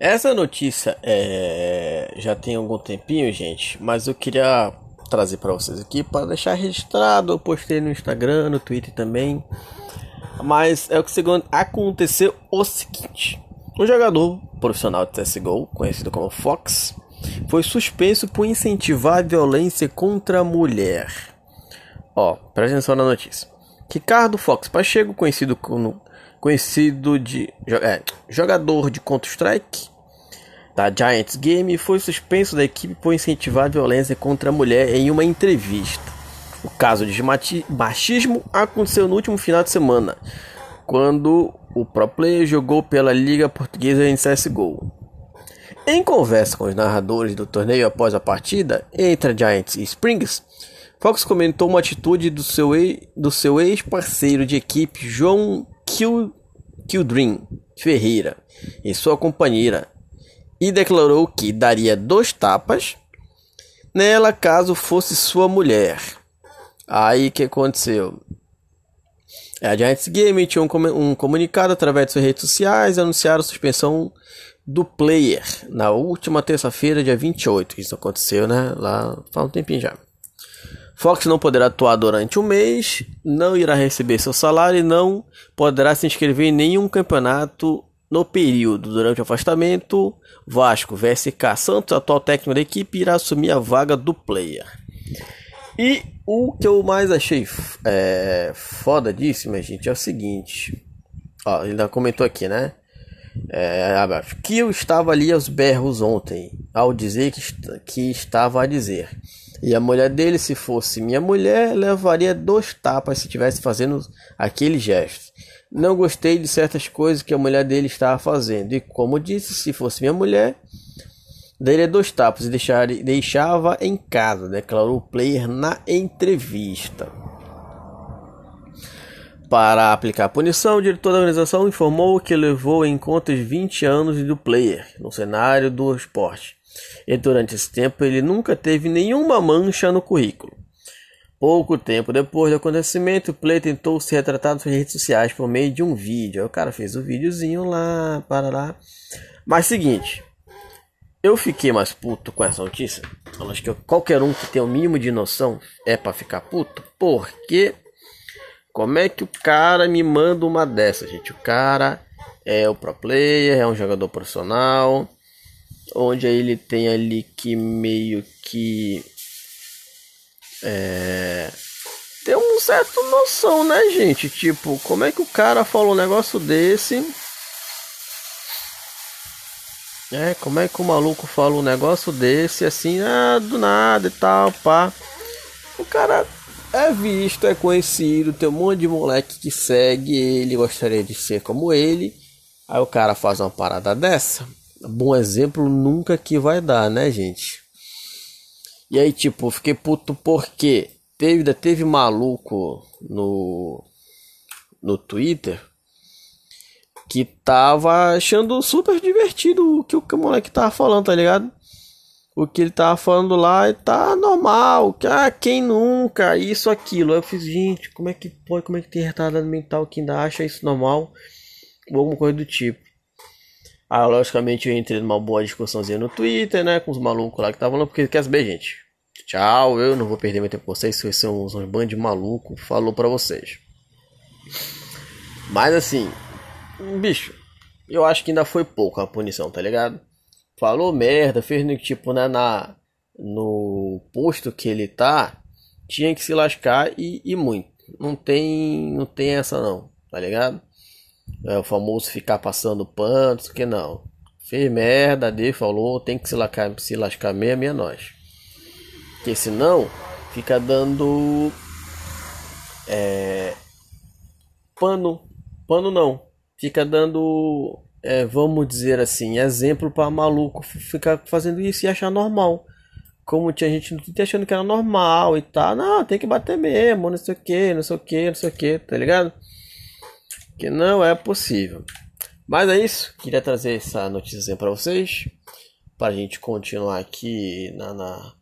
Essa notícia é, já tem algum tempinho, gente, mas eu queria trazer para vocês aqui para deixar registrado. Eu postei no Instagram, no Twitter também. Mas é o que segundo aconteceu o seguinte: o jogador profissional de CS:GO, conhecido como Fox, foi suspenso por incentivar a violência contra a mulher. Ó, presta atenção na notícia. Ricardo Fox Pacheco, conhecido como conhecido de é, jogador de Counter-Strike da Giants Game, foi suspenso da equipe por incentivar violência contra a mulher em uma entrevista. O caso de machismo aconteceu no último final de semana, quando o pro player jogou pela Liga Portuguesa em CSGO. Em conversa com os narradores do torneio após a partida entre a Giants e Springs, Fox comentou uma atitude do seu ex-parceiro de equipe, João Kill, Kildrin Ferreira e sua companheira e declarou que daria dois tapas nela caso fosse sua mulher. Aí que aconteceu? A Giants Game emitiu um, comunicado através de suas redes sociais anunciaram a suspensão do player na última terça-feira, dia 28. Isso aconteceu, né? Lá faz um tempinho já. Fox não poderá atuar durante um mês, não irá receber seu salário e não poderá se inscrever em nenhum campeonato no período. Durante o afastamento, Vasco VSK Santos, atual técnico da equipe, irá assumir a vaga do player. E o que eu mais achei é, foda disso, minha gente, é o seguinte. Ó, ele ainda comentou aqui, né? É, que eu estava ali aos berros ontem, ao dizer que, que estava a dizer. E a mulher dele, se fosse minha mulher, levaria dois tapas se estivesse fazendo aquele gesto. Não gostei de certas coisas que a mulher dele estava fazendo. E como disse, se fosse minha mulher, daria dois tapas e deixar, deixava em casa, declarou o player na entrevista. Para aplicar a punição, o diretor da organização informou que levou em conta os 20 anos do player no cenário do esporte e durante esse tempo ele nunca teve nenhuma mancha no currículo. Pouco tempo depois do acontecimento, o Play tentou se retratar nas redes sociais por meio de um vídeo. Aí o cara fez o um videozinho lá, para lá. Mas seguinte, eu fiquei mais puto com essa notícia. Eu acho que qualquer um que tem o mínimo de noção é para ficar puto, porque como é que o cara me manda uma dessa, gente? O cara é o pro player, é um jogador profissional, onde ele tem ali que meio que é, ter um certo noção, né, gente? Tipo, como é que o cara falou um negócio desse? É, como é que o maluco fala um negócio desse assim, ah, do nada e tal, pá. O cara é visto, é conhecido, tem um monte de moleque que segue ele, gostaria de ser como ele. Aí o cara faz uma parada dessa bom exemplo nunca que vai dar, né, gente? E aí, tipo, fiquei puto porque teve, teve maluco no, no Twitter que tava achando super divertido o que o, que o moleque tava falando, tá ligado? O que ele tava falando lá e tá normal. Que, ah, quem nunca? Isso, aquilo. Eu fiz, gente, como é que pode? Como é que tem retardado mental que ainda acha isso normal? Ou alguma coisa do tipo. Aí, logicamente, eu entrei numa boa discussãozinha no Twitter, né? Com os malucos lá que estavam lá, porque quer saber, gente? Tchau, eu não vou perder meu tempo com vocês, vocês são uns band de maluco, falou pra vocês. Mas assim, bicho, eu acho que ainda foi pouco a punição, tá ligado? Falou merda, fez no tipo, né, na, no posto que ele tá, tinha que se lascar e, e muito. Não tem, não tem essa não, tá ligado? É o famoso ficar passando pano, que não. Fez merda, Deus falou, tem que se lascar, se lascar mesmo, é nós. Porque senão fica dando é, pano, pano não, fica dando, é, vamos dizer assim, exemplo para maluco ficar fazendo isso e achar normal. Como tinha gente no Twitter achando que era normal e tal, não, tem que bater mesmo, não sei o que, não sei o que, não sei o que, tá ligado? que não é possível. Mas é isso, queria trazer essa notícia para vocês, para a gente continuar aqui na, na,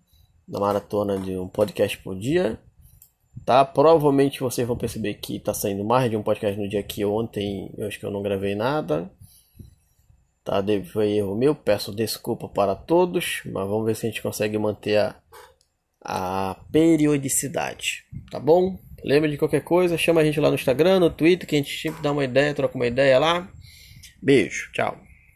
na, maratona de um podcast por dia. Tá? Provavelmente vocês vão perceber que está saindo mais de um podcast no dia que ontem eu acho que eu não gravei nada. Tá, foi erro meu, peço desculpa para todos, mas vamos ver se a gente consegue manter a, a periodicidade, tá bom? Lembra de qualquer coisa, chama a gente lá no Instagram, no Twitter, que a gente sempre dá uma ideia, troca uma ideia lá. Beijo, tchau.